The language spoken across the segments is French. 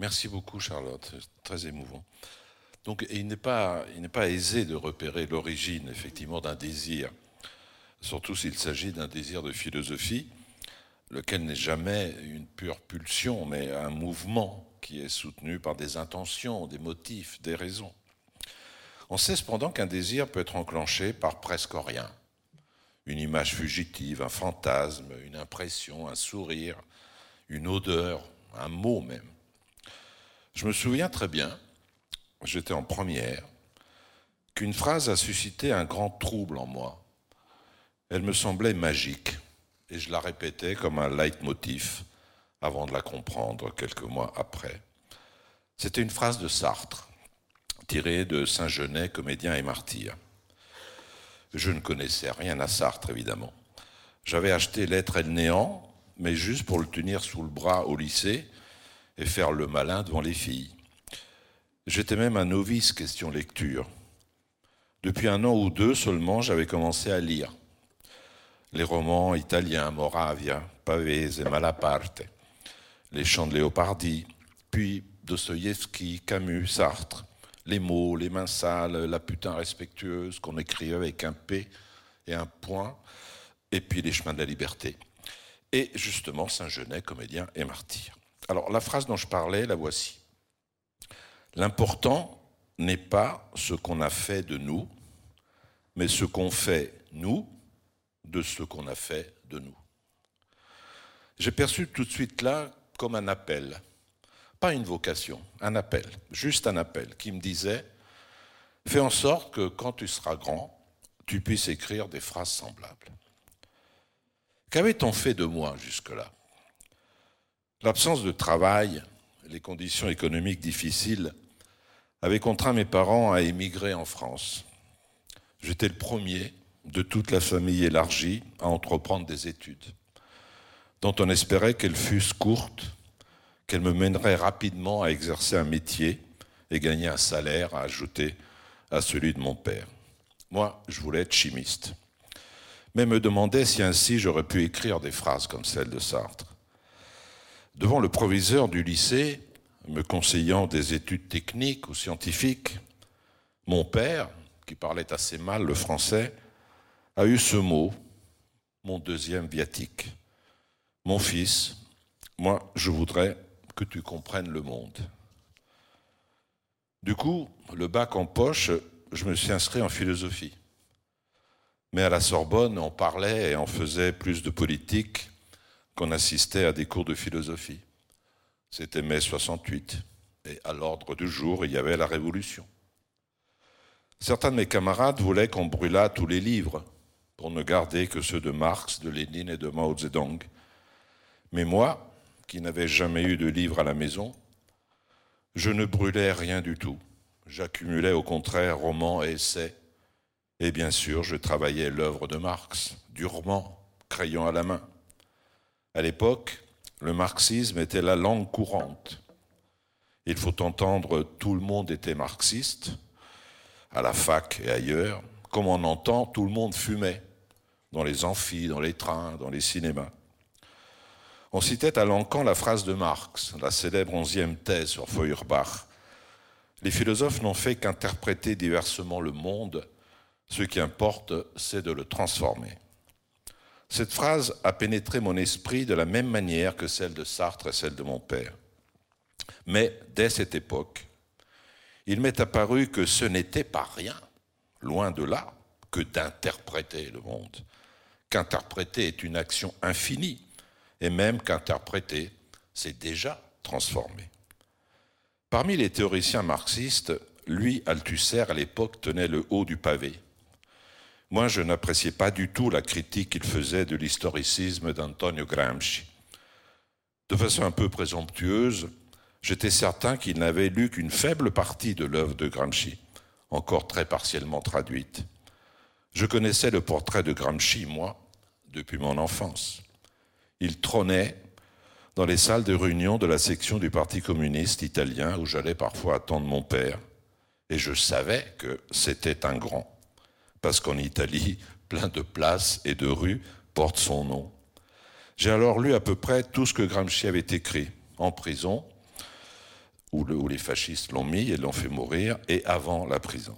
Merci beaucoup, Charlotte. Très émouvant. Donc, il n'est pas, n'est pas aisé de repérer l'origine, effectivement, d'un désir, surtout s'il s'agit d'un désir de philosophie, lequel n'est jamais une pure pulsion, mais un mouvement qui est soutenu par des intentions, des motifs, des raisons. On sait cependant qu'un désir peut être enclenché par presque rien. Une image fugitive, un fantasme, une impression, un sourire, une odeur, un mot même. Je me souviens très bien, j'étais en première, qu'une phrase a suscité un grand trouble en moi. Elle me semblait magique et je la répétais comme un leitmotiv avant de la comprendre quelques mois après. C'était une phrase de Sartre, tirée de Saint-Genet, comédien et martyr. Je ne connaissais rien à Sartre, évidemment. J'avais acheté L'être et le néant, mais juste pour le tenir sous le bras au lycée et faire le malin devant les filles. J'étais même un novice question lecture. Depuis un an ou deux seulement, j'avais commencé à lire les romans italiens, Moravia, Pavese, Malaparte, les chants de Léopardi, puis Dostoïevski, Camus, Sartre, les mots, les mains sales, la putain respectueuse qu'on écrivait avec un P et un point, et puis les chemins de la liberté. Et justement, Saint-Genet, comédien et martyr. Alors, la phrase dont je parlais, la voici. L'important n'est pas ce qu'on a fait de nous, mais ce qu'on fait, nous, de ce qu'on a fait de nous. J'ai perçu tout de suite là comme un appel, pas une vocation, un appel, juste un appel qui me disait, fais en sorte que quand tu seras grand, tu puisses écrire des phrases semblables. Qu'avait-on fait de moi jusque-là? L'absence de travail, les conditions économiques difficiles avaient contraint mes parents à émigrer en France. J'étais le premier de toute la famille élargie à entreprendre des études, dont on espérait qu'elles fussent courtes, qu'elles me mèneraient rapidement à exercer un métier et gagner un salaire à ajouter à celui de mon père. Moi, je voulais être chimiste, mais me demandais si ainsi j'aurais pu écrire des phrases comme celle de Sartre. Devant le proviseur du lycée, me conseillant des études techniques ou scientifiques, mon père, qui parlait assez mal le français, a eu ce mot, mon deuxième viatique. Mon fils, moi, je voudrais que tu comprennes le monde. Du coup, le bac en poche, je me suis inscrit en philosophie. Mais à la Sorbonne, on parlait et on faisait plus de politique qu'on assistait à des cours de philosophie. C'était mai 68, et à l'ordre du jour, il y avait la Révolution. Certains de mes camarades voulaient qu'on brûlât tous les livres pour ne garder que ceux de Marx, de Lénine et de Mao Zedong. Mais moi, qui n'avais jamais eu de livre à la maison, je ne brûlais rien du tout. J'accumulais au contraire romans et essais. Et bien sûr, je travaillais l'œuvre de Marx, durement, crayon à la main. À l'époque, le marxisme était la langue courante. Il faut entendre tout le monde était marxiste, à la fac et ailleurs, comme on entend tout le monde fumait dans les amphis, dans les trains, dans les cinémas. On citait à l'encan la phrase de Marx, la célèbre onzième thèse sur Feuerbach. Les philosophes n'ont fait qu'interpréter diversement le monde, ce qui importe, c'est de le transformer. Cette phrase a pénétré mon esprit de la même manière que celle de Sartre et celle de mon père. Mais dès cette époque, il m'est apparu que ce n'était pas rien, loin de là, que d'interpréter le monde, qu'interpréter est une action infinie, et même qu'interpréter, c'est déjà transformer. Parmi les théoriciens marxistes, lui, Althusser, à l'époque, tenait le haut du pavé. Moi, je n'appréciais pas du tout la critique qu'il faisait de l'historicisme d'Antonio Gramsci. De façon un peu présomptueuse, j'étais certain qu'il n'avait lu qu'une faible partie de l'œuvre de Gramsci, encore très partiellement traduite. Je connaissais le portrait de Gramsci, moi, depuis mon enfance. Il trônait dans les salles de réunion de la section du Parti communiste italien où j'allais parfois attendre mon père. Et je savais que c'était un grand, parce qu'en Italie, plein de places et de rues portent son nom. J'ai alors lu à peu près tout ce que Gramsci avait écrit, en prison, où, les fascistes l'ont mis et l'ont fait mourir, et avant la prison.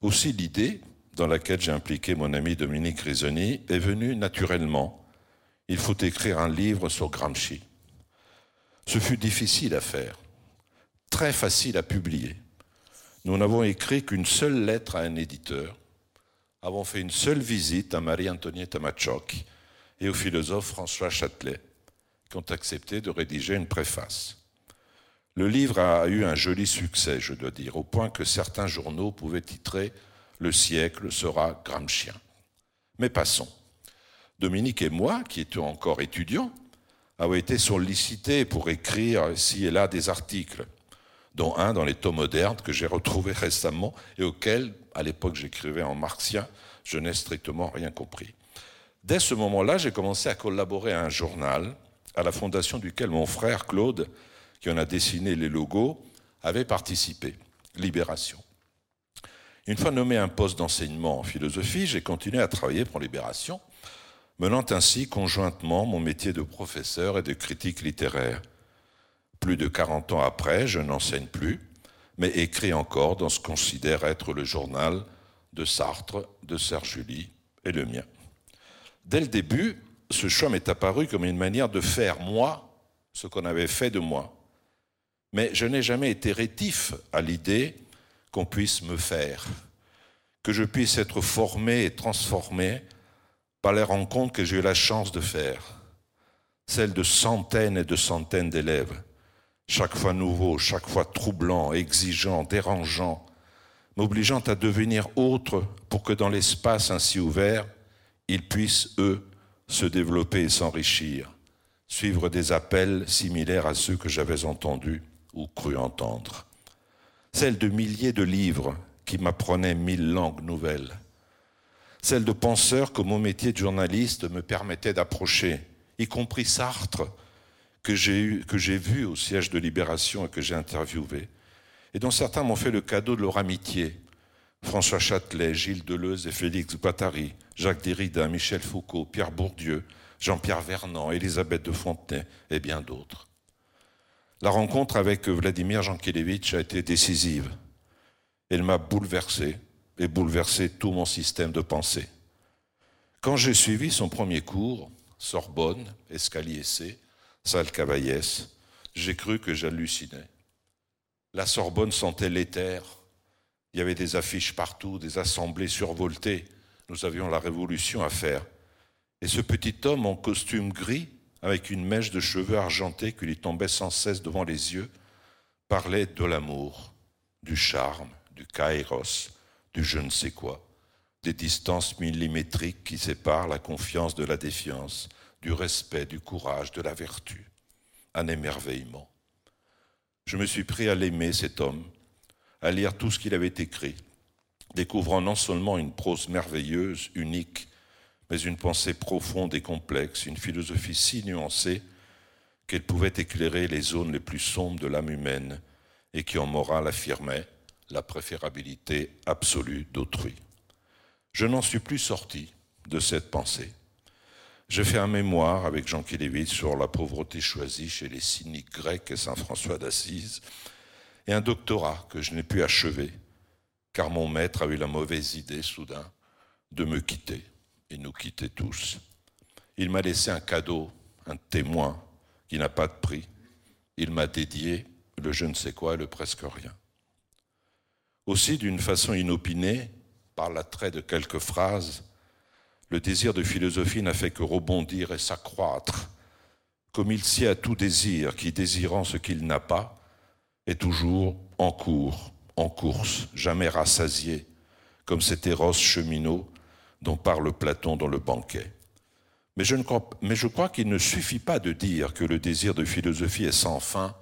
Aussi l'idée, dans laquelle j'ai impliqué mon ami Dominique Risoni, est venue naturellement. Il faut écrire un livre sur Gramsci. Ce fut difficile à faire, très facile à publier. Nous n'avons écrit qu'une seule lettre à un éditeur, avons fait une seule visite à Marie-Antonietta Machoc et au philosophe François Châtelet, qui ont accepté de rédiger une préface. Le livre a eu un joli succès, je dois dire, au point que certains journaux pouvaient titrer Le siècle sera Gramscien. Mais passons. Dominique et moi, qui étions encore étudiants, avons été sollicités pour écrire ci et là des articles, dont un dans les tomes modernes que j'ai retrouvé récemment et auquel, à l'époque j'écrivais en marxien, je n'ai strictement rien compris. Dès ce moment-là, j'ai commencé à collaborer à un journal, à la fondation duquel mon frère Claude qui en a dessiné les logos, avait participé. Libération. Une fois nommé un poste d'enseignement en philosophie, j'ai continué à travailler pour Libération, menant ainsi conjointement mon métier de professeur et de critique littéraire. Plus de 40 ans après, je n'enseigne plus, mais écris encore dans ce qu'on considère être le journal de Sartre, de Serge Julie et le mien. Dès le début, ce choix m'est apparu comme une manière de faire, moi, ce qu'on avait fait de moi. Mais je n'ai jamais été rétif à l'idée qu'on puisse me faire, que je puisse être formé et transformé par les rencontres que j'ai eu la chance de faire, celles de centaines et de centaines d'élèves, chaque fois nouveaux, chaque fois troublants, exigeants, dérangeants, m'obligeant à devenir autre pour que dans l'espace ainsi ouvert, ils puissent, eux, se développer et s'enrichir, suivre des appels similaires à ceux que j'avais entendus ou cru entendre. Celle de milliers de livres qui m'apprenaient mille langues nouvelles. Celle de penseurs que mon métier de journaliste me permettait d'approcher, y compris Sartre, que j'ai vu au siège de Libération et que j'ai interviewé, et dont certains m'ont fait le cadeau de leur amitié. François Châtelet, Gilles Deleuze et Félix Guattari, Jacques Derrida, Michel Foucault, Pierre Bourdieu, Jean-Pierre Vernant, Elisabeth de Fontenay et bien d'autres. La rencontre avec Vladimir Jankélévitch a été décisive. Elle m'a bouleversé et bouleversé tout mon système de pensée. Quand j'ai suivi son premier cours, Sorbonne, escalier C, salle Cavaillès, j'ai cru que j'hallucinais. La Sorbonne sentait l'éther. Il y avait des affiches partout, des assemblées survoltées. Nous avions la révolution à faire. Et ce petit homme en costume gris avec une mèche de cheveux argentés qui lui tombait sans cesse devant les yeux, parlait de l'amour, du charme, du kairos, du je ne sais quoi, des distances millimétriques qui séparent la confiance de la défiance, du respect, du courage, de la vertu. Un émerveillement. Je me suis pris à l'aimer, cet homme, à lire tout ce qu'il avait écrit, découvrant non seulement une prose merveilleuse, unique, mais une pensée profonde et complexe, une philosophie si nuancée qu'elle pouvait éclairer les zones les plus sombres de l'âme humaine et qui en morale affirmait la préférabilité absolue d'autrui. Je n'en suis plus sorti de cette pensée. J'ai fait un mémoire avec Jean Kélévitch sur la pauvreté choisie chez les cyniques grecs et Saint François d'Assise, et un doctorat que je n'ai pu achever, car mon maître a eu la mauvaise idée soudain de me quitter et nous quitter tous. Il m'a laissé un cadeau, un témoin qui n'a pas de prix. Il m'a dédié le je ne sais quoi et le presque rien. Aussi, d'une façon inopinée, par l'attrait de quelques phrases, le désir de philosophie n'a fait que rebondir et s'accroître, comme il sied à tout désir qui, désirant ce qu'il n'a pas, est toujours en cours, en course, jamais rassasié, comme cet Eros cheminot dont parle Platon dans le banquet. Mais je, crois, mais je crois qu'il ne suffit pas de dire que le désir de philosophie est sans fin,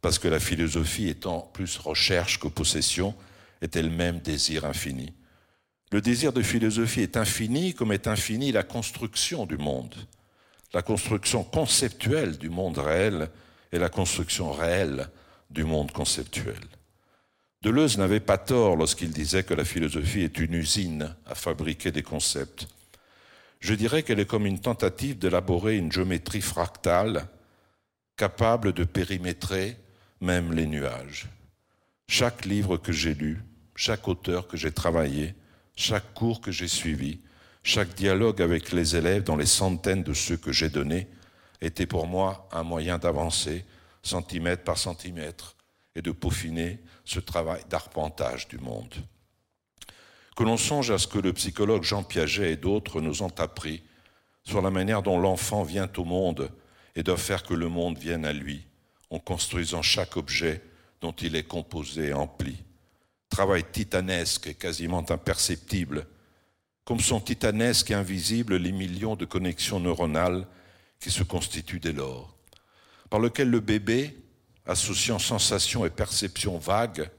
parce que la philosophie étant plus recherche que possession, est elle-même désir infini. Le désir de philosophie est infini comme est infinie la construction du monde, la construction conceptuelle du monde réel et la construction réelle du monde conceptuel. Deleuze n'avait pas tort lorsqu'il disait que la philosophie est une usine à fabriquer des concepts. Je dirais qu'elle est comme une tentative d'élaborer une géométrie fractale capable de périmétrer même les nuages. Chaque livre que j'ai lu, chaque auteur que j'ai travaillé, chaque cours que j'ai suivi, chaque dialogue avec les élèves dans les centaines de ceux que j'ai donnés était pour moi un moyen d'avancer centimètre par centimètre et de peaufiner ce travail d'arpentage du monde. Que l'on songe à ce que le psychologue Jean Piaget et d'autres nous ont appris sur la manière dont l'enfant vient au monde et doit faire que le monde vienne à lui, en construisant chaque objet dont il est composé et empli. Travail titanesque et quasiment imperceptible, comme sont titanesques et invisibles les millions de connexions neuronales qui se constituent dès lors, par lequel le bébé, associant sensation et perception vagues,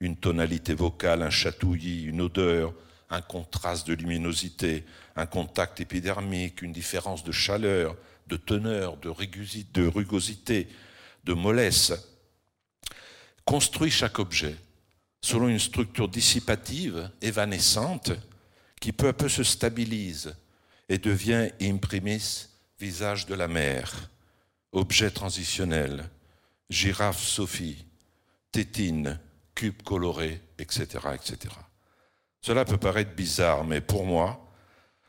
une tonalité vocale, un chatouillis, une odeur, un contraste de luminosité, un contact épidermique, une différence de chaleur, de teneur, de rugosité, de mollesse, construit chaque objet selon une structure dissipative, évanescente, qui peu à peu se stabilise et devient imprimis visage de la mer, objet transitionnel, girafe Sophie, tétine, cube coloré, etc., etc. Cela peut paraître bizarre, mais pour moi,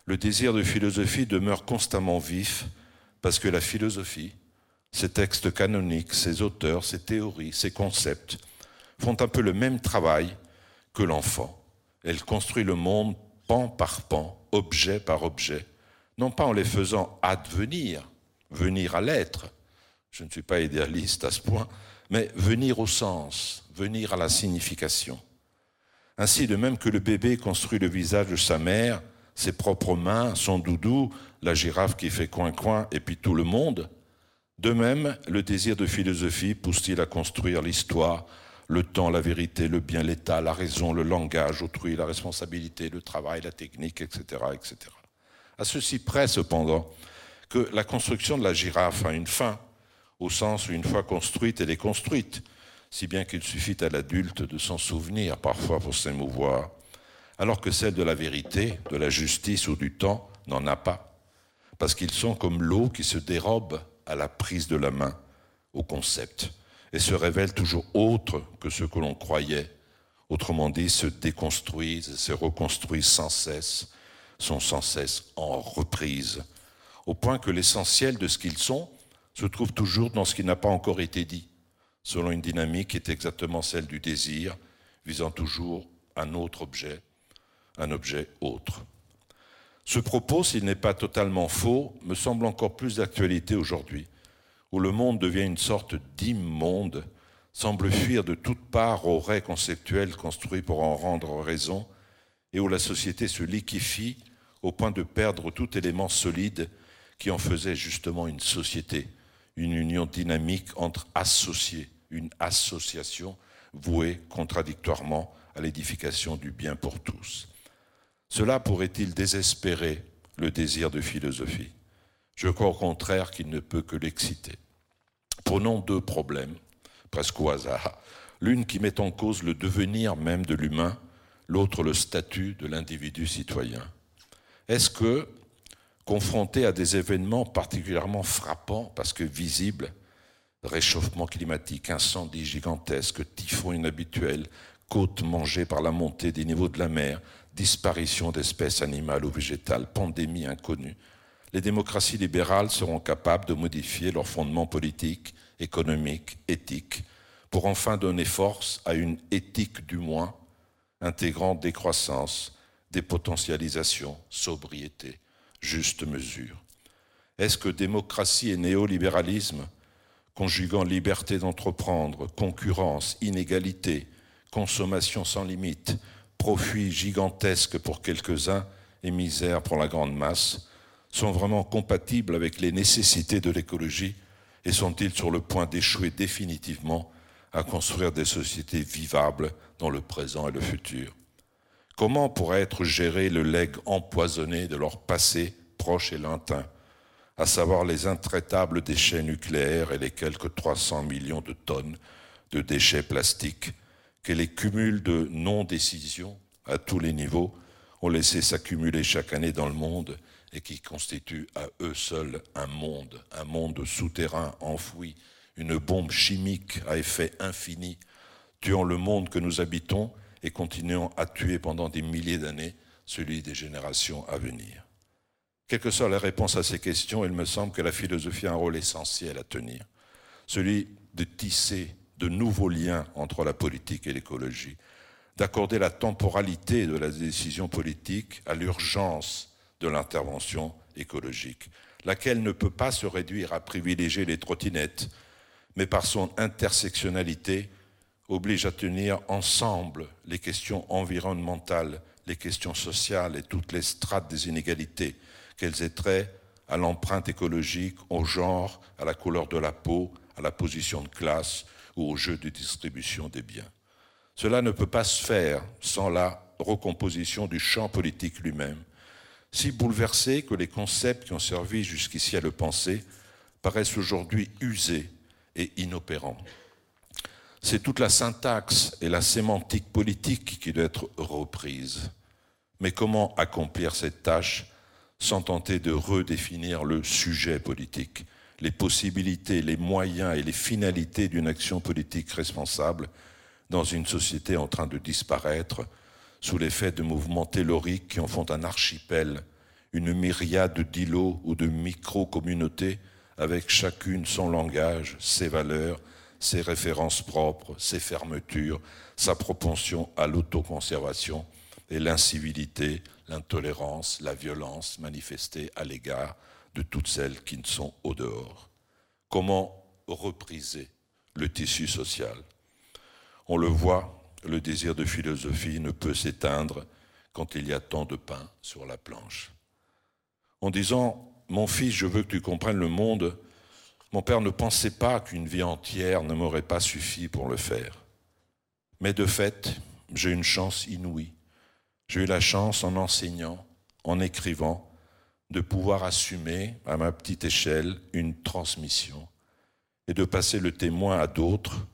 le désir de philosophie demeure constamment vif parce que la philosophie, ses textes canoniques, ses auteurs, ses théories, ses concepts font un peu le même travail que l'enfant. Elle construit le monde pan par pan, objet par objet, non pas en les faisant advenir, venir à l'être, je ne suis pas idéaliste à ce point, mais venir au sens, venir à la signification. Ainsi, de même que le bébé construit le visage de sa mère, ses propres mains, son doudou, la girafe qui fait coin-coin, et puis tout le monde, de même, le désir de philosophie pousse-t-il à construire l'histoire, le temps, la vérité, le bien, l'état, la raison, le langage, autrui, la responsabilité, le travail, la technique, etc., etc. À ceci près, cependant, que la construction de la girafe a une fin, au sens où une fois construite, elle est construite, si bien qu'il suffit à l'adulte de s'en souvenir parfois pour s'émouvoir, alors que celle de la vérité, de la justice ou du temps n'en a pas, parce qu'ils sont comme l'eau qui se dérobe à la prise de la main, au concept, et se révèlent toujours autres que ce que l'on croyait, autrement dit, se déconstruisent et se reconstruisent sans cesse, sont sans cesse en reprise, au point que l'essentiel de ce qu'ils sont se trouve toujours dans ce qui n'a pas encore été dit, selon une dynamique qui est exactement celle du désir, visant toujours un autre objet, un objet autre. Ce propos, s'il n'est pas totalement faux, me semble encore plus d'actualité aujourd'hui, où le monde devient une sorte d'immonde, semble fuir de toutes parts aux raies conceptuels construits pour en rendre raison, et où la société se liquéfie au point de perdre tout élément solide qui en faisait justement une société, une union dynamique entre associés, une association vouée contradictoirement à l'édification du bien pour tous. Cela pourrait-il désespérer le désir de philosophie? Je crois au contraire qu'il ne peut que l'exciter. Prenons deux problèmes, presque au hasard. L'une qui met en cause le devenir même de l'humain, l'autre le statut de l'individu citoyen. Est-ce que confronté à des événements particulièrement frappants parce que visibles, réchauffement climatique, incendies gigantesques, typhons inhabituels, côtes mangées par la montée des niveaux de la mer, disparition d'espèces animales ou végétales, pandémie inconnue, les démocraties libérales seront capables de modifier leurs fondements politiques, économiques, éthiques, pour enfin donner force à une éthique du moins, intégrant décroissance, dépotentialisation, sobriété, juste mesure. Est-ce que démocratie et néolibéralisme, conjuguant liberté d'entreprendre, concurrence, inégalité, consommation sans limite, profit gigantesque pour quelques-uns et misère pour la grande masse, sont vraiment compatibles avec les nécessités de l'écologie et sont-ils sur le point d'échouer définitivement à construire des sociétés vivables dans le présent et le futur? Comment pourrait être géré le legs empoisonné de leur passé proche et lointain, à savoir les intraitables déchets nucléaires et les quelques 300 millions de tonnes de déchets plastiques que les cumuls de non-décision à tous les niveaux ont laissé s'accumuler chaque année dans le monde et qui constituent à eux seuls un monde, un monde souterrain enfoui, une bombe chimique à effet infini, tuant le monde que nous habitons et continuant à tuer pendant des milliers d'années celui des générations à venir. Quelle que soit la réponse à ces questions, il me semble que la philosophie a un rôle essentiel à tenir, celui de tisser de nouveaux liens entre la politique et l'écologie, d'accorder la temporalité de la décision politique à l'urgence de l'intervention écologique, laquelle ne peut pas se réduire à privilégier les trottinettes, mais par son intersectionnalité oblige à tenir ensemble les questions environnementales, les questions sociales et toutes les strates des inégalités, qu'elles aient trait à l'empreinte écologique, au genre, à la couleur de la peau, à la position de classe ou au jeu de distribution des biens. Cela ne peut pas se faire sans la recomposition du champ politique lui-même, si bouleversé que les concepts qui ont servi jusqu'ici à le penser paraissent aujourd'hui usés et inopérants. C'est toute la syntaxe et la sémantique politique qui doit être reprise. Mais comment accomplir cette tâche sans tenter de redéfinir le sujet politique, les possibilités, les moyens et les finalités d'une action politique responsable dans une société en train de disparaître sous l'effet de mouvements telluriques qui en font un archipel, une myriade d'îlots ou de micro-communautés avec chacune son langage, ses valeurs, ses références propres, ses fermetures, sa propension à l'autoconservation et l'incivilité, l'intolérance, la violence manifestée à l'égard de toutes celles qui ne sont au dehors. Comment repriser le tissu social? On le voit, le désir de philosophie ne peut s'éteindre quand il y a tant de pain sur la planche. En disant Mon fils, je veux que tu comprennes le monde, mon père ne pensait pas qu'une vie entière ne m'aurait pas suffi pour le faire. Mais de fait, j'ai une chance inouïe. J'ai eu la chance, en enseignant, en écrivant, de pouvoir assumer, à ma petite échelle, une transmission et de passer le témoin à d'autres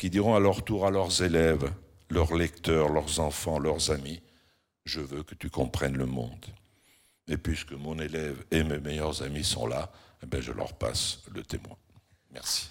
qui diront à leur tour à leurs élèves, leurs lecteurs, leurs enfants, leurs amis, je veux que tu comprennes le monde. Et puisque mon élève et mes meilleurs amis sont là, eh bien je leur passe le témoin. Merci.